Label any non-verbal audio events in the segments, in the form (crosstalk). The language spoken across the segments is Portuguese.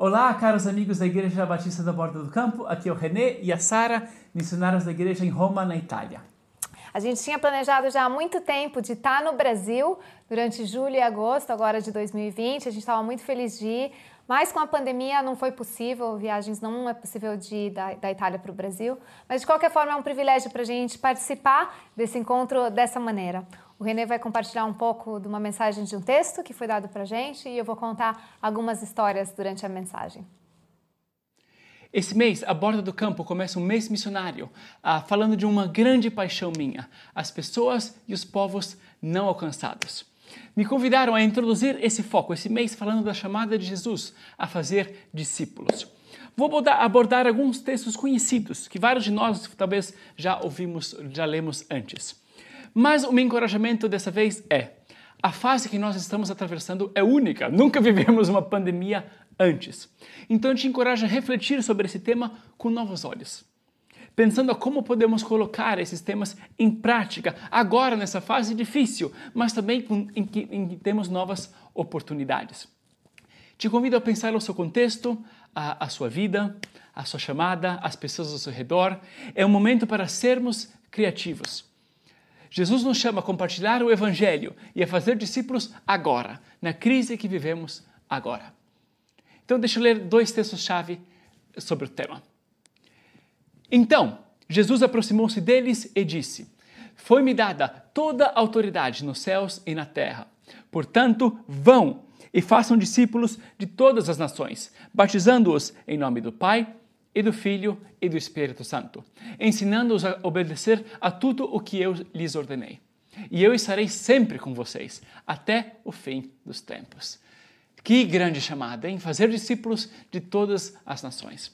Olá, caros amigos da Igreja Batista da Borda do Campo. Aqui é o René e a Sara, missionários da igreja em Roma, na Itália. A gente tinha planejado já há muito tempo de estar no Brasil durante julho e agosto, agora de 2020. A gente estava muito feliz de ir, mas com a pandemia não foi possível, viagens não é possível de ir da, da Itália para o Brasil. Mas de qualquer forma é um privilégio para a gente participar desse encontro dessa maneira. O Renê vai compartilhar um pouco de uma mensagem de um texto que foi dado para gente e eu vou contar algumas histórias durante a mensagem. Esse mês, a Borda do Campo começa um mês missionário, ah, falando de uma grande paixão minha, as pessoas e os povos não alcançados. Me convidaram a introduzir esse foco, esse mês, falando da chamada de Jesus a fazer discípulos. Vou abordar alguns textos conhecidos, que vários de nós talvez já ouvimos, já lemos antes. Mas o meu encorajamento dessa vez é: a fase que nós estamos atravessando é única, nunca (laughs) vivemos uma pandemia antes. Então eu te encorajo a refletir sobre esse tema com novos olhos. Pensando a como podemos colocar esses temas em prática agora nessa fase difícil, mas também em que, em que temos novas oportunidades. Te convido a pensar no seu contexto, a, a sua vida, a sua chamada, as pessoas ao seu redor. É um momento para sermos criativos Jesus nos chama a compartilhar o Evangelho e a fazer discípulos agora, na crise que vivemos agora. Então, deixa eu ler dois textos-chave sobre o tema. Então, Jesus aproximou-se deles e disse: Foi-me dada toda a autoridade nos céus e na terra. Portanto, vão e façam discípulos de todas as nações, batizando-os em nome do Pai, e do Filho e do Espírito Santo, ensinando-os a obedecer a tudo o que eu lhes ordenei. E eu estarei sempre com vocês, até o fim dos tempos. Que grande chamada, em fazer discípulos de todas as nações.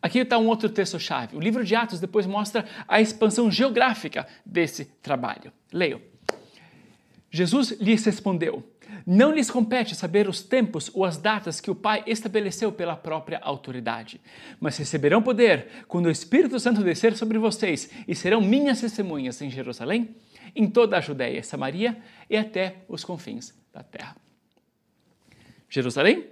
Aqui está um outro texto-chave. O livro de Atos depois mostra a expansão geográfica desse trabalho. Leio. Jesus lhes respondeu: não lhes compete saber os tempos ou as datas que o Pai estabeleceu pela própria autoridade, mas receberão poder quando o Espírito Santo descer sobre vocês e serão minhas testemunhas em Jerusalém, em toda a Judéia e Samaria e até os confins da terra. Jerusalém,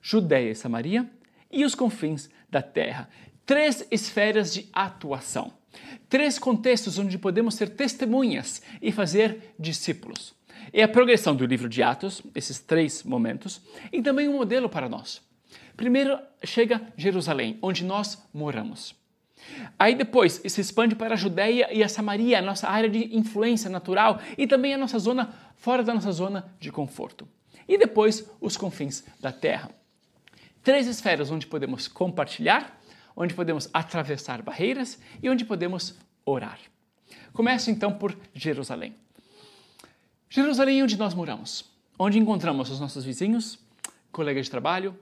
Judéia e Samaria e os confins da terra. Três esferas de atuação. Três contextos onde podemos ser testemunhas e fazer discípulos. É a progressão do livro de Atos, esses três momentos, e também um modelo para nós. Primeiro chega Jerusalém, onde nós moramos. Aí depois se expande para a Judéia e a Samaria, a nossa área de influência natural e também a nossa zona fora da nossa zona de conforto. E depois os confins da terra. Três esferas onde podemos compartilhar, onde podemos atravessar barreiras e onde podemos orar. Começo então por Jerusalém. Jerusalém onde nós moramos, onde encontramos os nossos vizinhos, colegas de trabalho,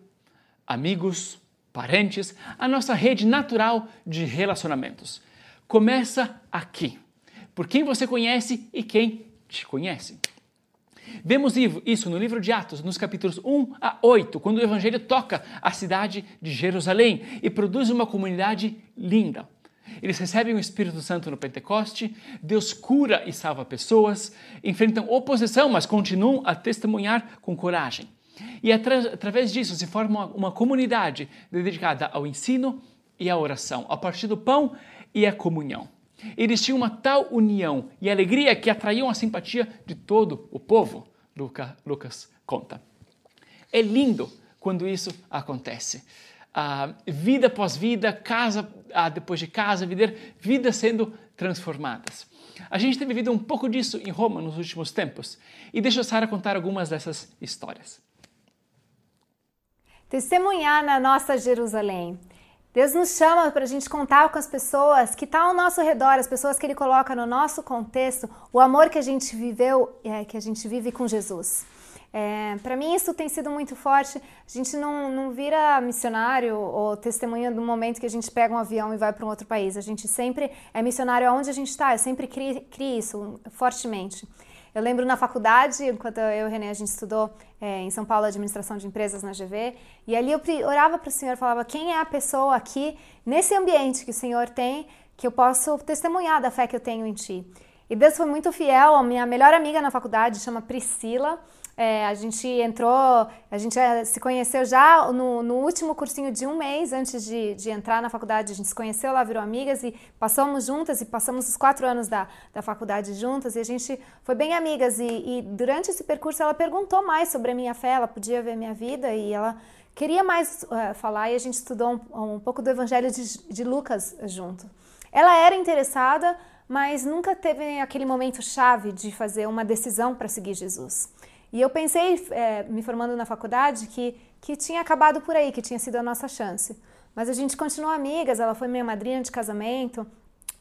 amigos, parentes, a nossa rede natural de relacionamentos. Começa aqui, por quem você conhece e quem te conhece. Vemos isso no livro de Atos, nos capítulos 1 a 8, quando o Evangelho toca a cidade de Jerusalém e produz uma comunidade linda. Eles recebem o Espírito Santo no Pentecoste, Deus cura e salva pessoas, enfrentam oposição, mas continuam a testemunhar com coragem. E através disso se forma uma comunidade dedicada ao ensino e à oração, a partir do pão e à comunhão. Eles tinham uma tal união e alegria que atraíam a simpatia de todo o povo, Lucas conta. É lindo quando isso acontece vida após vida, casa depois de casa, vidas sendo transformadas. A gente tem vivido um pouco disso em Roma nos últimos tempos e deixa a Sara contar algumas dessas histórias. Testemunhar na nossa Jerusalém. Deus nos chama para a gente contar com as pessoas que estão tá ao nosso redor, as pessoas que Ele coloca no nosso contexto, o amor que a gente viveu, é, que a gente vive com Jesus. É, para mim isso tem sido muito forte. A gente não, não vira missionário ou testemunha do momento que a gente pega um avião e vai para um outro país. A gente sempre é missionário aonde a gente está. Eu sempre criei isso fortemente. Eu lembro na faculdade, enquanto eu e o René a gente estudou é, em São Paulo administração de empresas na GV, e ali eu orava para o Senhor, falava quem é a pessoa aqui nesse ambiente que o Senhor tem que eu posso testemunhar da fé que eu tenho em Ti. E Deus foi muito fiel. A minha melhor amiga na faculdade chama Priscila. É, a gente entrou, a gente é, se conheceu já no, no, último cursinho de um mês antes de, de, entrar na faculdade. A gente se conheceu lá, virou amigas e passamos juntas e passamos os quatro anos da, da faculdade juntas e a gente foi bem amigas. E, e durante esse percurso ela perguntou mais sobre a minha fé, ela podia ver minha vida e ela queria mais uh, falar e a gente estudou um, um pouco do Evangelho de, de Lucas junto. Ela era interessada, mas nunca teve aquele momento chave de fazer uma decisão para seguir Jesus. E eu pensei, é, me formando na faculdade, que, que tinha acabado por aí, que tinha sido a nossa chance. Mas a gente continuou amigas, ela foi minha madrinha de casamento.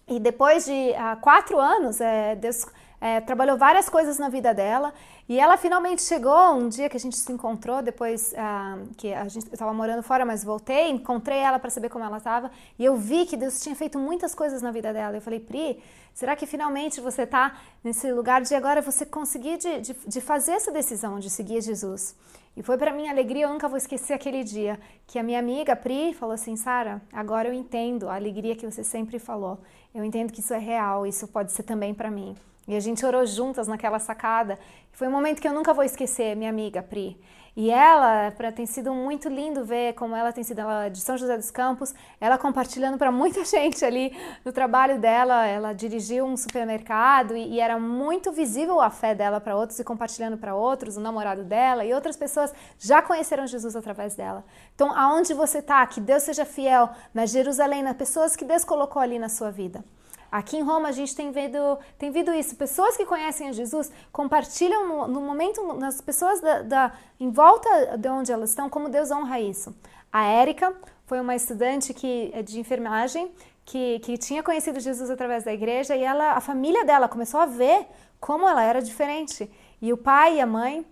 E depois de há quatro anos, é, Deus é, trabalhou várias coisas na vida dela. E ela finalmente chegou um dia que a gente se encontrou, depois ah, que a gente estava morando fora, mas voltei, encontrei ela para saber como ela estava. E eu vi que Deus tinha feito muitas coisas na vida dela. Eu falei, Pri, Será que finalmente você está nesse lugar de agora você conseguir de, de, de fazer essa decisão de seguir Jesus? E foi para minha alegria, eu nunca vou esquecer aquele dia que a minha amiga Pri falou assim: Sara, agora eu entendo a alegria que você sempre falou. Eu entendo que isso é real, isso pode ser também para mim. E a gente orou juntas naquela sacada. Foi um momento que eu nunca vou esquecer, minha amiga Pri. E ela, para tem sido muito lindo ver como ela tem sido ela de São José dos Campos, ela compartilhando para muita (laughs) gente ali no trabalho dela. Ela dirigiu um supermercado e, e era muito visível a fé dela para outros e compartilhando para outros, o namorado dela e outras pessoas já conheceram Jesus através dela. Então, aonde você está, que Deus seja fiel na Jerusalém, nas pessoas que Deus colocou ali na sua vida. Aqui em Roma a gente tem visto, tem visto isso. Pessoas que conhecem a Jesus compartilham no, no momento, nas pessoas da, da, em volta de onde elas estão, como Deus honra isso. A Érica foi uma estudante que, é de enfermagem que, que tinha conhecido Jesus através da igreja e ela, a família dela começou a ver como ela era diferente. E o pai e a mãe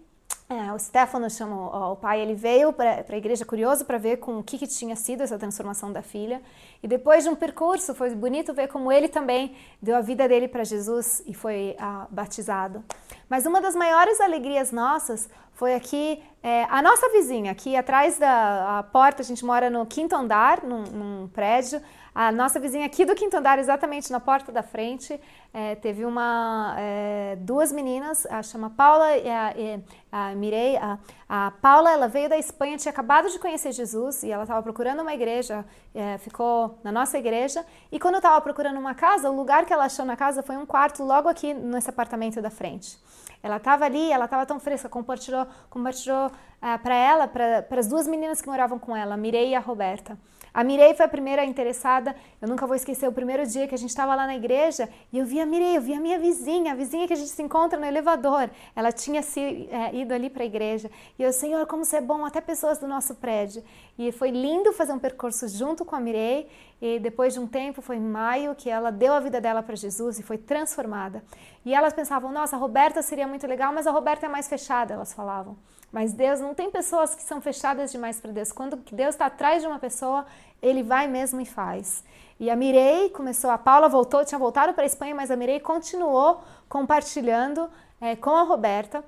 é, o Stefano chamou ó, o pai, ele veio para a igreja curioso para ver com o que, que tinha sido essa transformação da filha. E depois de um percurso, foi bonito ver como ele também deu a vida dele para Jesus e foi ah, batizado. Mas uma das maiores alegrias nossas foi aqui, é, a nossa vizinha, aqui atrás da porta, a gente mora no quinto andar, num, num prédio. A nossa vizinha aqui do quinto andar, exatamente na porta da frente, é, teve uma é, duas meninas, a chama Paula e a, e a Mirei. A, a, Paula ela veio da Espanha, tinha acabado de conhecer Jesus e ela estava procurando uma igreja, é, ficou na nossa igreja. E quando estava procurando uma casa, o lugar que ela achou na casa foi um quarto logo aqui nesse apartamento da frente. Ela estava ali, ela estava tão fresca, compartilhou, compartilhou é, para ela, para as duas meninas que moravam com ela, a Mirei e a Roberta. A Mirei foi a primeira interessada. Eu nunca vou esquecer o primeiro dia que a gente estava lá na igreja e eu vi a Mirei, eu vi a minha vizinha, a vizinha que a gente se encontra no elevador. Ela tinha se, é, ido ali para a igreja. E eu, Senhor, como você é bom, até pessoas do nosso prédio. E foi lindo fazer um percurso junto com a Mirei. E depois de um tempo, foi em maio, que ela deu a vida dela para Jesus e foi transformada. E elas pensavam, nossa, a Roberta seria muito legal, mas a Roberta é mais fechada, elas falavam. Mas Deus não tem pessoas que são fechadas demais para Deus. Quando Deus está atrás de uma pessoa, ele vai mesmo e faz. E a Mirei começou, a Paula voltou, tinha voltado para a Espanha, mas a Mirei continuou compartilhando é, com a Roberta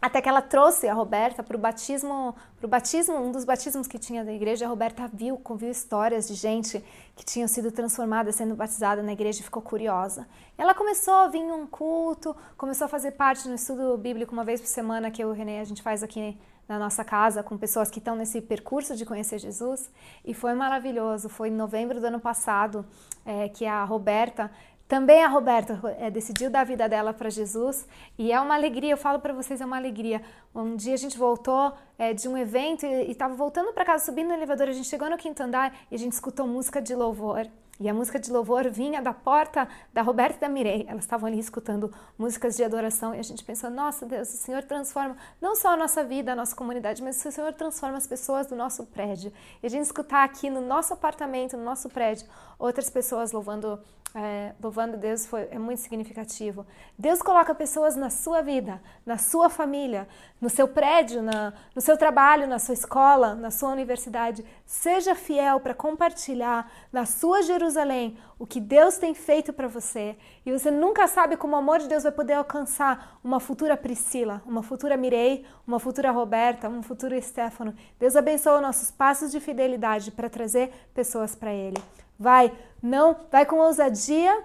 até que ela trouxe a Roberta para o batismo, para o batismo, um dos batismos que tinha da igreja, a Roberta viu, viu histórias de gente que tinham sido transformada, sendo batizada na igreja e ficou curiosa. Ela começou a vir um culto, começou a fazer parte no estudo bíblico uma vez por semana que eu e o Renê a gente faz aqui na nossa casa com pessoas que estão nesse percurso de conhecer Jesus e foi maravilhoso. Foi em novembro do ano passado é, que a Roberta também a Roberta é, decidiu dar a vida dela para Jesus e é uma alegria, eu falo para vocês, é uma alegria. Um dia a gente voltou é, de um evento e estava voltando para casa, subindo no elevador, a gente chegou no quinto andar e a gente escutou música de louvor. E a música de louvor vinha da porta da Roberta e da Mirei. Elas estavam ali escutando músicas de adoração e a gente pensou: nossa Deus, o Senhor transforma não só a nossa vida, a nossa comunidade, mas o Senhor transforma as pessoas do nosso prédio. E a gente escutar aqui no nosso apartamento, no nosso prédio, outras pessoas louvando é, louvando Deus foi, é muito significativo. Deus coloca pessoas na sua vida, na sua família, no seu prédio, na, no seu trabalho, na sua escola, na sua universidade. Seja fiel para compartilhar na sua Jerusalém o que Deus tem feito para você. E você nunca sabe como o amor de Deus vai poder alcançar uma futura Priscila, uma futura Mirei, uma futura Roberta, um futuro Stefano. Deus abençoa nossos passos de fidelidade para trazer pessoas para Ele. Vai, não, vai com ousadia,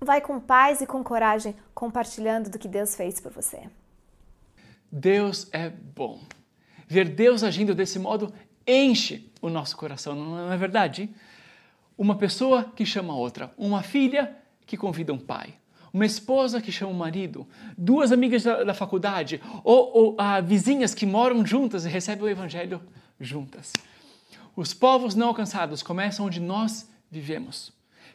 vai com paz e com coragem, compartilhando do que Deus fez por você. Deus é bom. Ver Deus agindo desse modo enche o nosso coração, não é verdade? Uma pessoa que chama outra, uma filha que convida um pai, uma esposa que chama um marido, duas amigas da, da faculdade ou, ou ah, vizinhas que moram juntas e recebem o evangelho juntas. Os povos não alcançados começam onde nós vivemos,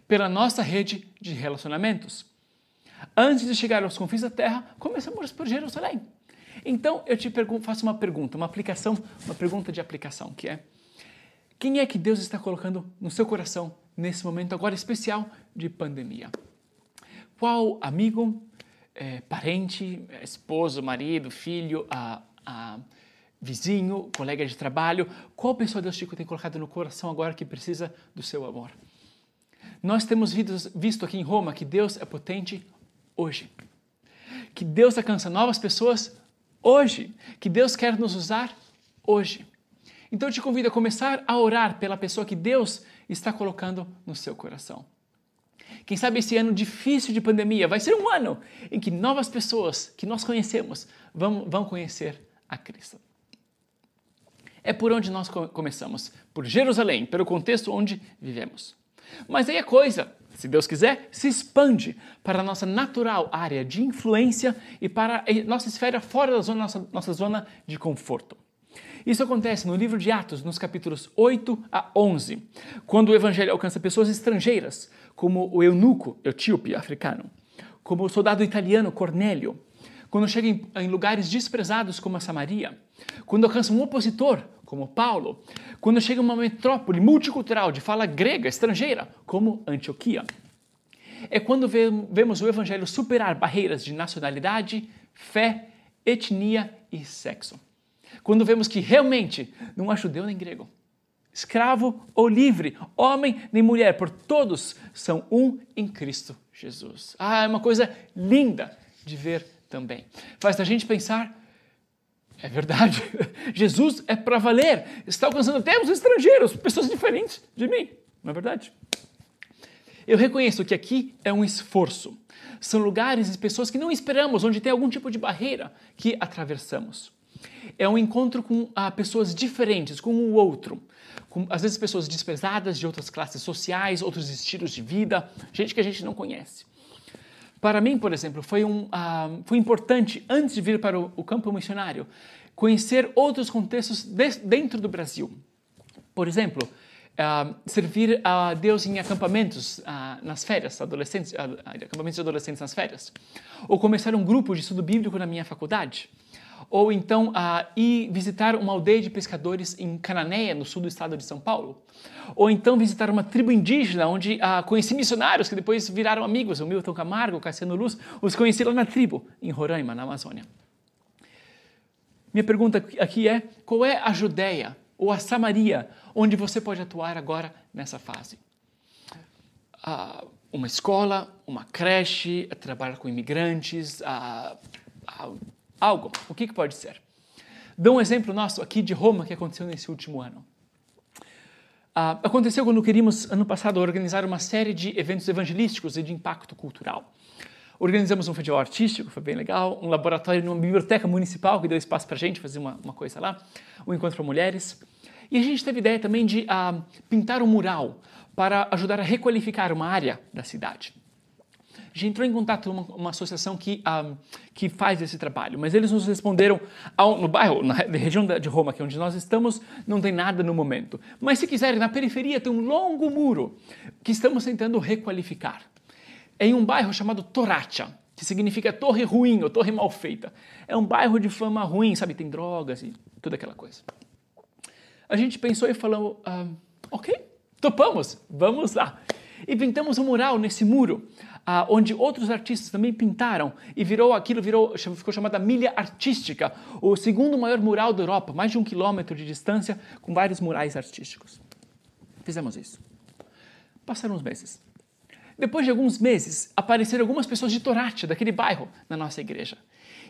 pela nossa rede de relacionamentos. Antes de chegar aos confins da terra, começamos por Jerusalém. Então eu te faço uma pergunta, uma aplicação, uma pergunta de aplicação, que é: quem é que Deus está colocando no seu coração nesse momento agora especial de pandemia? Qual amigo, é, parente, esposo, marido, filho, a, a, vizinho, colega de trabalho, qual pessoa Deus Chico tem colocado no coração agora que precisa do seu amor? Nós temos visto aqui em Roma que Deus é potente hoje. Que Deus alcança novas pessoas hoje. Que Deus quer nos usar hoje. Então eu te convido a começar a orar pela pessoa que Deus está colocando no seu coração. Quem sabe esse ano difícil de pandemia vai ser um ano em que novas pessoas que nós conhecemos vão, vão conhecer a Cristo. É por onde nós começamos, por Jerusalém, pelo contexto onde vivemos. Mas aí a coisa, se Deus quiser, se expande para a nossa natural área de influência e para a nossa esfera fora da zona, nossa, nossa zona de conforto. Isso acontece no livro de Atos, nos capítulos 8 a 11, quando o evangelho alcança pessoas estrangeiras, como o eunuco etíope africano, como o soldado italiano Cornélio, quando chega em, em lugares desprezados como a Samaria, quando alcança um opositor, como Paulo, quando chega uma metrópole multicultural de fala grega estrangeira, como Antioquia. É quando vemos o evangelho superar barreiras de nacionalidade, fé, etnia e sexo. Quando vemos que realmente não há judeu nem grego, escravo ou livre, homem nem mulher, por todos são um em Cristo Jesus. Ah, é uma coisa linda de ver também. Faz a gente pensar, é verdade, (laughs) Jesus é para valer, está alcançando até os estrangeiros, pessoas diferentes de mim, não é verdade? Eu reconheço que aqui é um esforço. São lugares e pessoas que não esperamos, onde tem algum tipo de barreira que atravessamos. É um encontro com ah, pessoas diferentes, com o outro. Com, às vezes pessoas desprezadas de outras classes sociais, outros estilos de vida, gente que a gente não conhece. Para mim, por exemplo, foi, um, uh, foi importante, antes de vir para o, o campo missionário, conhecer outros contextos de, dentro do Brasil. Por exemplo, uh, servir a Deus em acampamentos uh, nas férias, adolescentes, acampamentos de adolescentes nas férias. Ou começar um grupo de estudo bíblico na minha faculdade ou então uh, ir visitar uma aldeia de pescadores em Cananéia, no sul do estado de São Paulo, ou então visitar uma tribo indígena, onde uh, conheci missionários que depois viraram amigos, o Milton Camargo, o Cassiano Luz, os conheci lá na tribo, em Roraima, na Amazônia. Minha pergunta aqui é: qual é a Judéia ou a Samaria onde você pode atuar agora nessa fase? Uh, uma escola, uma creche, trabalhar com imigrantes, algo. O que, que pode ser? Dou um exemplo nosso aqui de Roma que aconteceu nesse último ano. Uh, aconteceu quando queríamos, ano passado, organizar uma série de eventos evangelísticos e de impacto cultural. Organizamos um festival artístico, foi bem legal, um laboratório numa biblioteca municipal que deu espaço para a gente fazer uma, uma, coisa lá, um encontro para mulheres. E a gente teve ideia também de uh, pintar um mural para ajudar a requalificar uma área da cidade. A gente entrou em contato com uma, uma associação que, um, ah, que faz esse trabalho, mas eles nos responderam ao, no bairro, na região de Roma, que é onde nós estamos, não tem nada no momento. Mas se quiserem, na periferia tem um longo muro que estamos tentando requalificar. É em um bairro chamado Toraccia, que significa torre ruim ou torre mal feita. É um bairro de fama ruim, sabe? Tem drogas e toda aquela coisa. A gente pensou e falou, ah, ok, topamos, vamos lá. E pintamos um mural nesse muro ah, onde outros artistas também pintaram e virou aquilo virou ficou chamada milha artística, o segundo maior mural da Europa, mais de um quilômetro de distância, com vários murais artísticos. Fizemos isso. Passaram uns meses. Depois de alguns meses, apareceram algumas pessoas de Toratia, daquele bairro, na nossa igreja.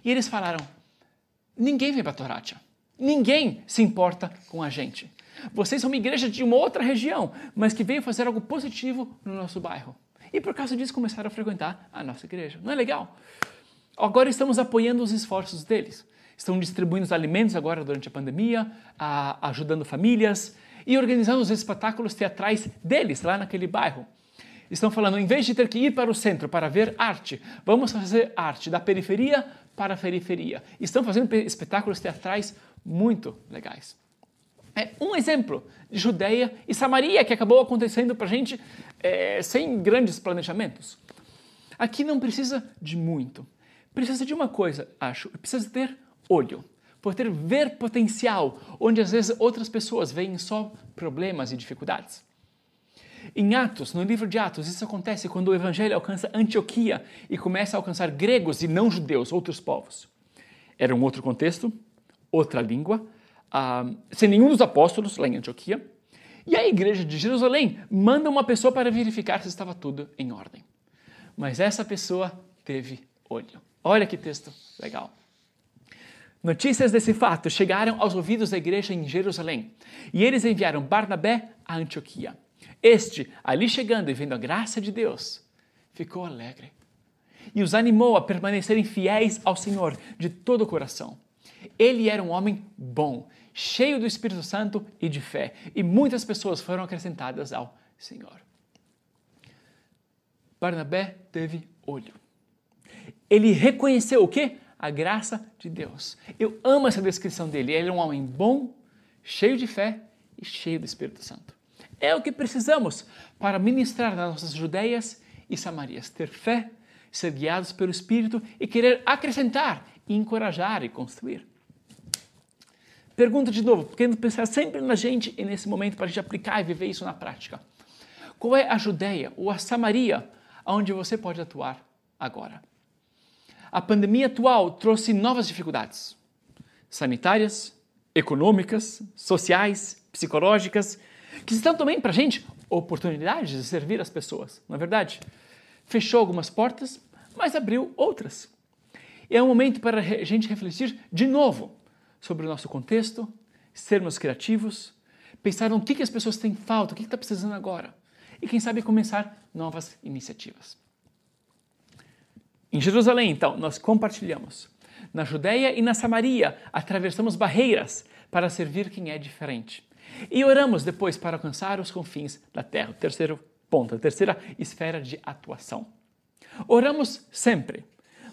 E eles falaram: ninguém vem para Toratia. Ninguém se importa com a gente. Vocês são uma igreja de uma outra região, mas que veio fazer algo positivo no nosso bairro. E por causa disso começaram a frequentar a nossa igreja. Não é legal? Agora estamos apoiando os esforços deles. estão distribuindo os alimentos agora durante a pandemia, a, ajudando famílias e organizando os espetáculos teatrais deles lá naquele bairro. Estão falando, em vez de ter que ir para o centro para ver arte, vamos fazer arte da periferia para a periferia. Estão fazendo espetáculos teatrais muito legais. É um exemplo de Judeia e Samaria que acabou acontecendo para a gente é, sem grandes planejamentos. Aqui não precisa de muito. Precisa de uma coisa, acho. Precisa ter olho. Poder ver potencial, onde às vezes outras pessoas veem só problemas e dificuldades. Em Atos, no livro de Atos, isso acontece quando o evangelho alcança Antioquia e começa a alcançar gregos e não judeus, outros povos. Era um outro contexto, outra língua, uh, sem nenhum dos apóstolos lá em Antioquia. E a igreja de Jerusalém manda uma pessoa para verificar se estava tudo em ordem. Mas essa pessoa teve olho. Olha que texto legal. Notícias desse fato chegaram aos ouvidos da igreja em Jerusalém e eles enviaram Barnabé a Antioquia. Este, ali chegando e vendo a graça de Deus, ficou alegre e os animou a permanecerem fiéis ao Senhor de todo o coração. Ele era um homem bom, cheio do Espírito Santo e de fé, e muitas pessoas foram acrescentadas ao Senhor. Barnabé teve olho. Ele reconheceu o quê? A graça de Deus. Eu amo essa descrição dele. Ele é um homem bom, cheio de fé e cheio do Espírito Santo. É o que precisamos para ministrar nas nossas Judeias e Samarias. Ter fé, ser guiados pelo Espírito e querer acrescentar, encorajar e construir. Pergunta de novo, querendo pensar sempre na gente e nesse momento para a gente aplicar e viver isso na prática. Qual é a Judéia ou a Samaria onde você pode atuar agora? A pandemia atual trouxe novas dificuldades sanitárias, econômicas, sociais, psicológicas, que estão também para a gente oportunidades de servir as pessoas, não é verdade? Fechou algumas portas, mas abriu outras. E é um momento para a gente refletir de novo sobre o nosso contexto, sermos criativos, pensar no que, que as pessoas têm falta, o que está precisando agora. E quem sabe começar novas iniciativas. Em Jerusalém, então, nós compartilhamos. Na Judéia e na Samaria, atravessamos barreiras para servir quem é diferente. E oramos depois para alcançar os confins da terra. O terceiro ponto, a terceira esfera de atuação. Oramos sempre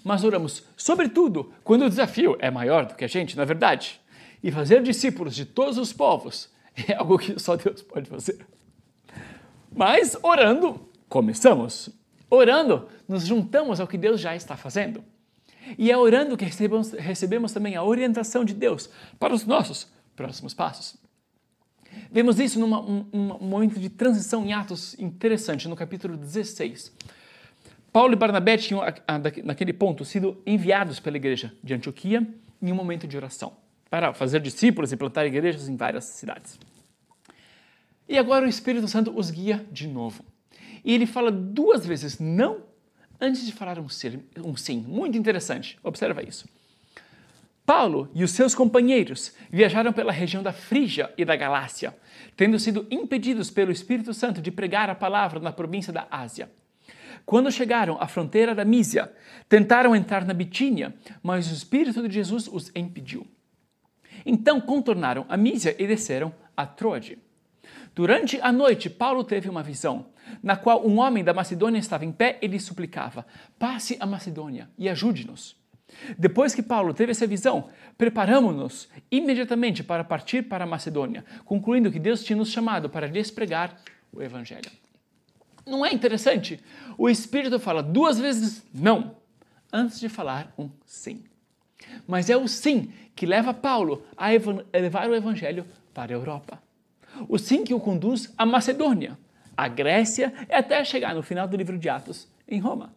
mas oramos, sobretudo, quando o desafio é maior do que a gente, na é verdade. E fazer discípulos de todos os povos (laughs) é algo que só Deus pode fazer. Mas orando, começamos. Orando, nos juntamos ao que Deus já está fazendo. E é orando que recebemos, recebemos também a orientação de Deus para os nossos próximos passos. Vemos isso num um, um momento de transição em Atos interessante, no capítulo 16. Paulo e Barnabé tinham, naquele ponto, sido enviados pela igreja de Antioquia em um momento de oração, para fazer discípulos e plantar igrejas em várias cidades. E agora o Espírito Santo os guia de novo. E ele fala duas vezes não antes de falar um, sim. Um sim. Muito interessante. Observa isso. Paulo e os seus companheiros viajaram pela região da Frígia e da Galácia, tendo sido impedidos pelo Espírito Santo de pregar a palavra na província da Ásia. Quando chegaram à fronteira da Mísia, tentaram entrar na Bitínia, mas o Espírito de Jesus os impediu. Então contornaram a Mísia e desceram a Troade. Durante a noite, Paulo teve uma visão, na qual um homem da Macedônia estava em pé e lhe suplicava: Passe a Macedônia e ajude-nos. Depois que Paulo teve essa visão, preparamos-nos imediatamente para partir para a Macedônia, concluindo que Deus tinha nos chamado para lhes pregar o Evangelho. Não é interessante? O Espírito fala duas vezes não antes de falar um sim. Mas é o sim que leva Paulo a levar o Evangelho para a Europa. O sim que o conduz à Macedônia, à Grécia e até chegar no final do livro de Atos, em Roma.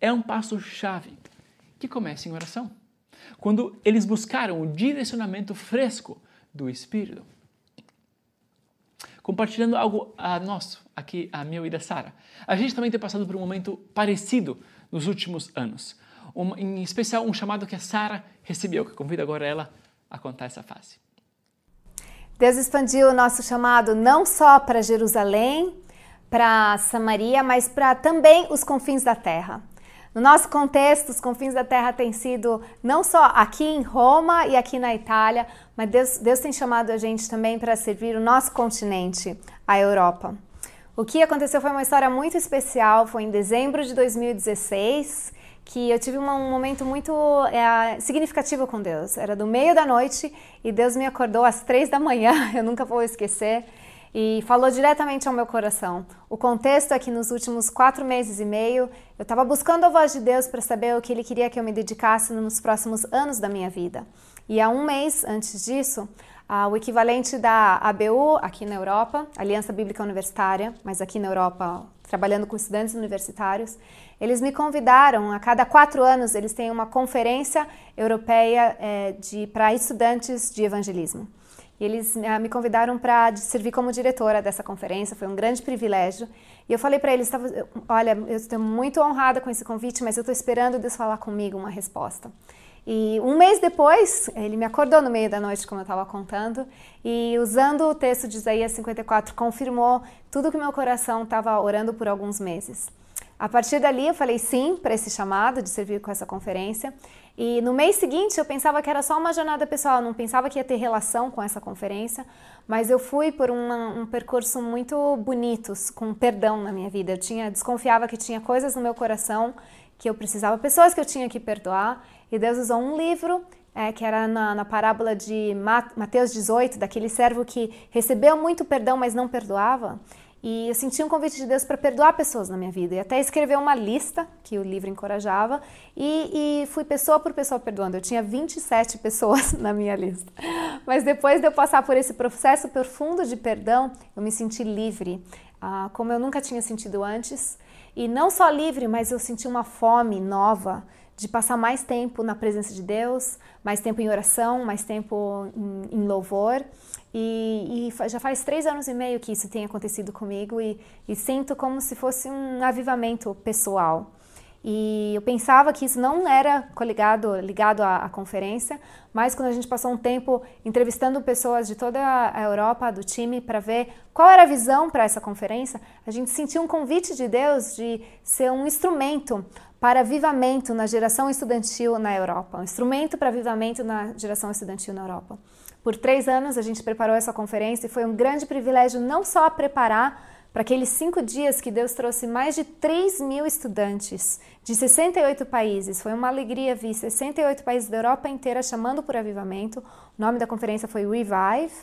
É um passo-chave que começa em oração. Quando eles buscaram o direcionamento fresco do Espírito compartilhando algo a nosso, aqui a meu e da Sara. A gente também tem passado por um momento parecido nos últimos anos. Um, em especial um chamado que a Sara recebeu, que convido agora ela a contar essa fase. Deus expandiu o nosso chamado não só para Jerusalém, para Samaria, mas para também os confins da terra. No nosso contexto, os confins da terra têm sido não só aqui em Roma e aqui na Itália, mas Deus, Deus tem chamado a gente também para servir o nosso continente, a Europa. O que aconteceu foi uma história muito especial. Foi em dezembro de 2016 que eu tive um momento muito é, significativo com Deus. Era do meio da noite e Deus me acordou às três da manhã. (laughs) Eu nunca vou esquecer e falou diretamente ao meu coração. O contexto é que nos últimos quatro meses e meio eu estava buscando a voz de Deus para saber o que Ele queria que eu me dedicasse nos próximos anos da minha vida. E há um mês antes disso, ah, o equivalente da ABU aqui na Europa, Aliança Bíblica Universitária, mas aqui na Europa trabalhando com estudantes universitários, eles me convidaram, a cada quatro anos eles têm uma conferência europeia é, para estudantes de evangelismo. E eles ah, me convidaram para servir como diretora dessa conferência, foi um grande privilégio. E eu falei para eles: olha, eu estou muito honrada com esse convite, mas eu estou esperando Deus falar comigo uma resposta. E um mês depois, ele me acordou no meio da noite, como eu estava contando, e usando o texto de Isaías 54, confirmou tudo que meu coração estava orando por alguns meses. A partir dali, eu falei sim para esse chamado de servir com essa conferência. E no mês seguinte, eu pensava que era só uma jornada pessoal, não pensava que ia ter relação com essa conferência, mas eu fui por uma, um percurso muito bonito, com perdão na minha vida. Eu tinha, desconfiava que tinha coisas no meu coração que eu precisava, pessoas que eu tinha que perdoar, e Deus usou um livro é, que era na, na, parábola de Mateus 18, daquele servo que recebeu muito perdão, mas não perdoava. E eu senti um convite de Deus para perdoar pessoas na minha vida. E até escrever uma lista, que o livro encorajava, e, e, fui pessoa por pessoa perdoando. Eu tinha 27 pessoas (laughs) na minha lista. Mas depois de eu passar por esse processo profundo de perdão, eu me senti livre, ah, como eu nunca tinha sentido antes. E não só livre, mas eu senti uma fome nova de passar mais tempo na presença de Deus, mais tempo em oração, mais tempo em, em louvor. E, e, já faz três anos e meio que isso tem acontecido comigo e, e sinto como se fosse um avivamento pessoal. E eu pensava que isso não era coligado, ligado à, à, conferência, mas quando a gente passou um tempo entrevistando pessoas de toda a Europa, do time, para ver qual era a visão para essa conferência, a gente sentiu um convite de Deus de ser um instrumento para avivamento na geração estudantil na Europa, um instrumento para avivamento na geração estudantil na Europa. Por três anos a gente preparou essa conferência e foi um grande privilégio não só preparar para aqueles cinco dias que Deus trouxe mais de 3 mil estudantes de 68 países. Foi uma alegria ver 68 países da Europa inteira chamando por avivamento. O nome da conferência foi Revive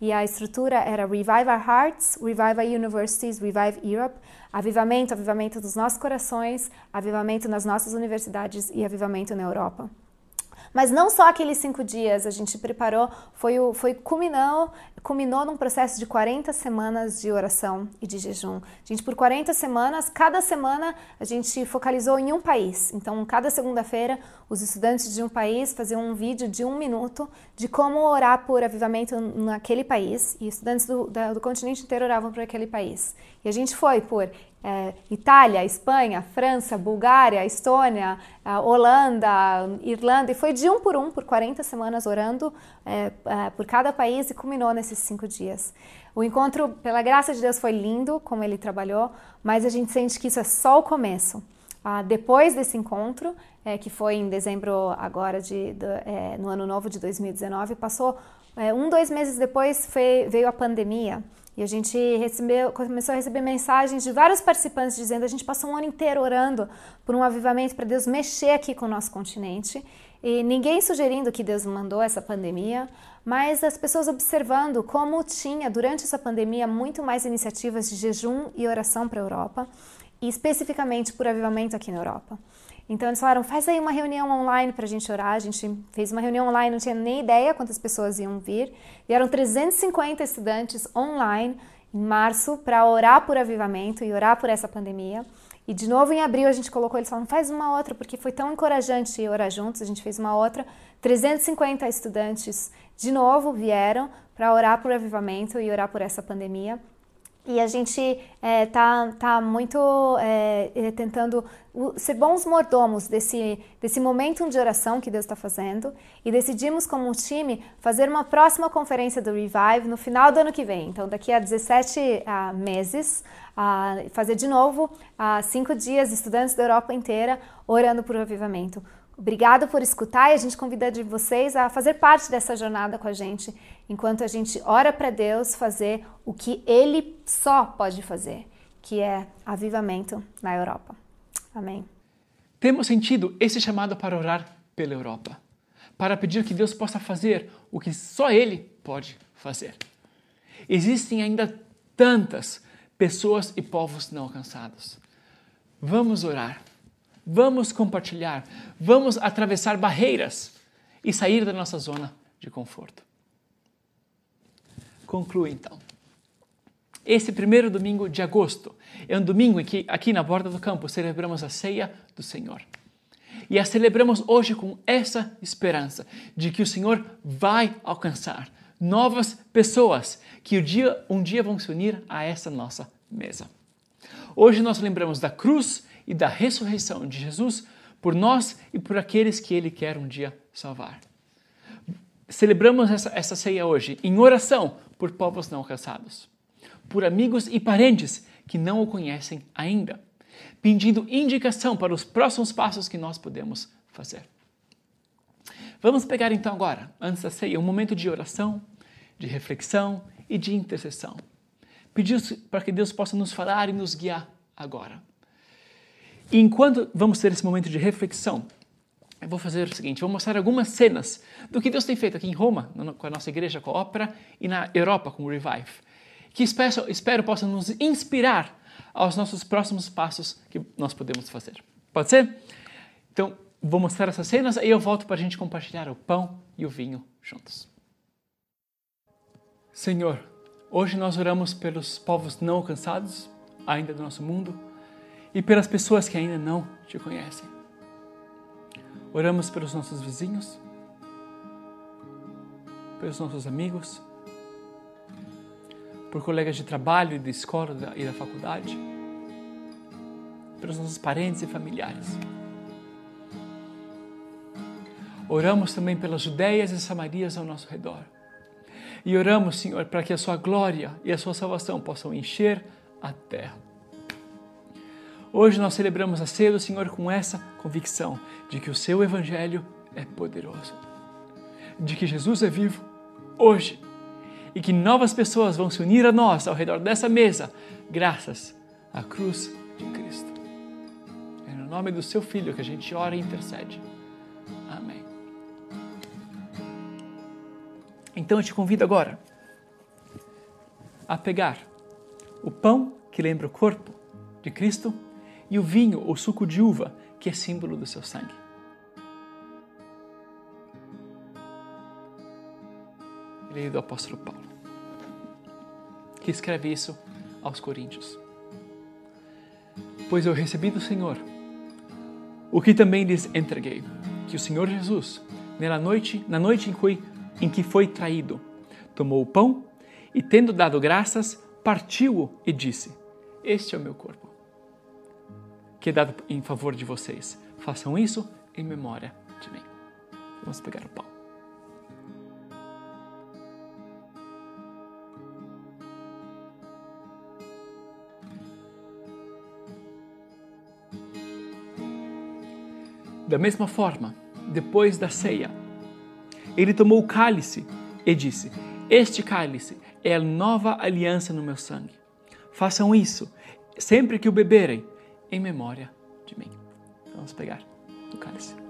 e a estrutura era Revive Our Hearts, Revive Our Universities, Revive Europe. Avivamento, avivamento dos nossos corações, avivamento nas nossas universidades e avivamento na Europa. Mas não só aqueles cinco dias a gente preparou, foi, o, foi culminou, culminou num processo de 40 semanas de oração e de jejum. A gente, por 40 semanas, cada semana a gente focalizou em um país. Então, cada segunda-feira, os estudantes de um país faziam um vídeo de um minuto de como orar por avivamento naquele país. E estudantes do, da, do continente inteiro oravam por aquele país. E a gente foi por é, Itália, Espanha, França, Bulgária, Estônia, Holanda, Irlanda, e foi de um por um, por 40 semanas orando é, é, por cada país e culminou nesses cinco dias. O encontro, pela graça de Deus, foi lindo, como ele trabalhou, mas a gente sente que isso é só o começo. Ah, depois desse encontro, é, que foi em dezembro agora, de, é, no ano novo de 2019, passou é, um, dois meses depois foi, veio a pandemia. E a gente recebeu, começou a receber mensagens de vários participantes dizendo: a gente passou um ano inteiro orando por um avivamento para Deus mexer aqui com o nosso continente. E ninguém sugerindo que Deus mandou essa pandemia, mas as pessoas observando como tinha durante essa pandemia muito mais iniciativas de jejum e oração para a Europa, e especificamente por avivamento aqui na Europa. Então eles falaram: faz aí uma reunião online para a gente orar. A gente fez uma reunião online, não tinha nem ideia quantas pessoas iam vir. Vieram 350 estudantes online em março para orar por avivamento e orar por essa pandemia. E de novo em abril a gente colocou, eles falaram, faz uma outra, porque foi tão encorajante orar juntos, a gente fez uma outra. 350 estudantes de novo vieram para orar por avivamento e orar por essa pandemia. E a gente é, tá, tá muito é, é, tentando ser bons mordomos desse, desse momento de oração que Deus está fazendo. E decidimos, como um time, fazer uma próxima conferência do Revive no final do ano que vem. Então, daqui a 17 uh, meses, uh, fazer de novo uh, cinco dias, estudantes da Europa inteira orando por avivamento. Obrigado por escutar e a gente convida de vocês a fazer parte dessa jornada com a gente, enquanto a gente ora para Deus fazer o que Ele só pode fazer, que é avivamento na Europa. Amém. Temos sentido esse chamado para orar pela Europa, para pedir que Deus possa fazer o que só Ele pode fazer. Existem ainda tantas pessoas e povos não alcançados. Vamos orar Vamos compartilhar, vamos atravessar barreiras e sair da nossa zona de conforto. Concluo então. Esse primeiro domingo de agosto é um domingo em que, aqui na borda do campo, celebramos a ceia do Senhor. E a celebramos hoje com essa esperança de que o Senhor vai alcançar novas pessoas que um dia, um dia vão se unir a essa nossa mesa. Hoje nós lembramos da cruz e da ressurreição de Jesus por nós e por aqueles que Ele quer um dia salvar. Celebramos essa, essa ceia hoje em oração por povos não alcançados, por amigos e parentes que não o conhecem ainda, pedindo indicação para os próximos passos que nós podemos fazer. Vamos pegar então agora, antes da ceia, um momento de oração, de reflexão e de intercessão. Pedir para que Deus possa nos falar e nos guiar agora. E enquanto vamos ter esse momento de reflexão, eu vou fazer o seguinte: vou mostrar algumas cenas do que Deus tem feito aqui em Roma, com a nossa igreja, com a ópera, e na Europa, com o Revive, que espero, espero possa nos inspirar aos nossos próximos passos que nós podemos fazer. Pode ser? Então, vou mostrar essas cenas e eu volto para a gente compartilhar o pão e o vinho juntos. Senhor, hoje nós oramos pelos povos não alcançados ainda do nosso mundo e pelas pessoas que ainda não te conhecem. Oramos pelos nossos vizinhos, pelos nossos amigos, por colegas de trabalho e de escola e da faculdade, pelos nossos parentes e familiares. Oramos também pelas Judeias e Samarias ao nosso redor. E oramos, Senhor, para que a Sua glória e a Sua salvação possam encher a terra. Hoje nós celebramos a ceia do Senhor com essa convicção de que o seu Evangelho é poderoso, de que Jesus é vivo hoje e que novas pessoas vão se unir a nós ao redor dessa mesa, graças à cruz de Cristo. É no nome do seu Filho que a gente ora e intercede. Amém. Então eu te convido agora a pegar o pão que lembra o corpo de Cristo e o vinho ou suco de uva, que é símbolo do seu sangue. Ele é do apóstolo Paulo, que escreve isso aos Coríntios. Pois eu recebi do Senhor o que também lhes entreguei, que o Senhor Jesus, na noite, na noite em que, em que foi traído, tomou o pão e, tendo dado graças, partiu-o e disse: Este é o meu corpo que é dado em favor de vocês. Façam isso em memória de mim. Vamos pegar o pão. Da mesma forma, depois da ceia, ele tomou o cálice e disse: Este cálice é a nova aliança no meu sangue. Façam isso sempre que o beberem em memória de mim. Vamos pegar o cálice.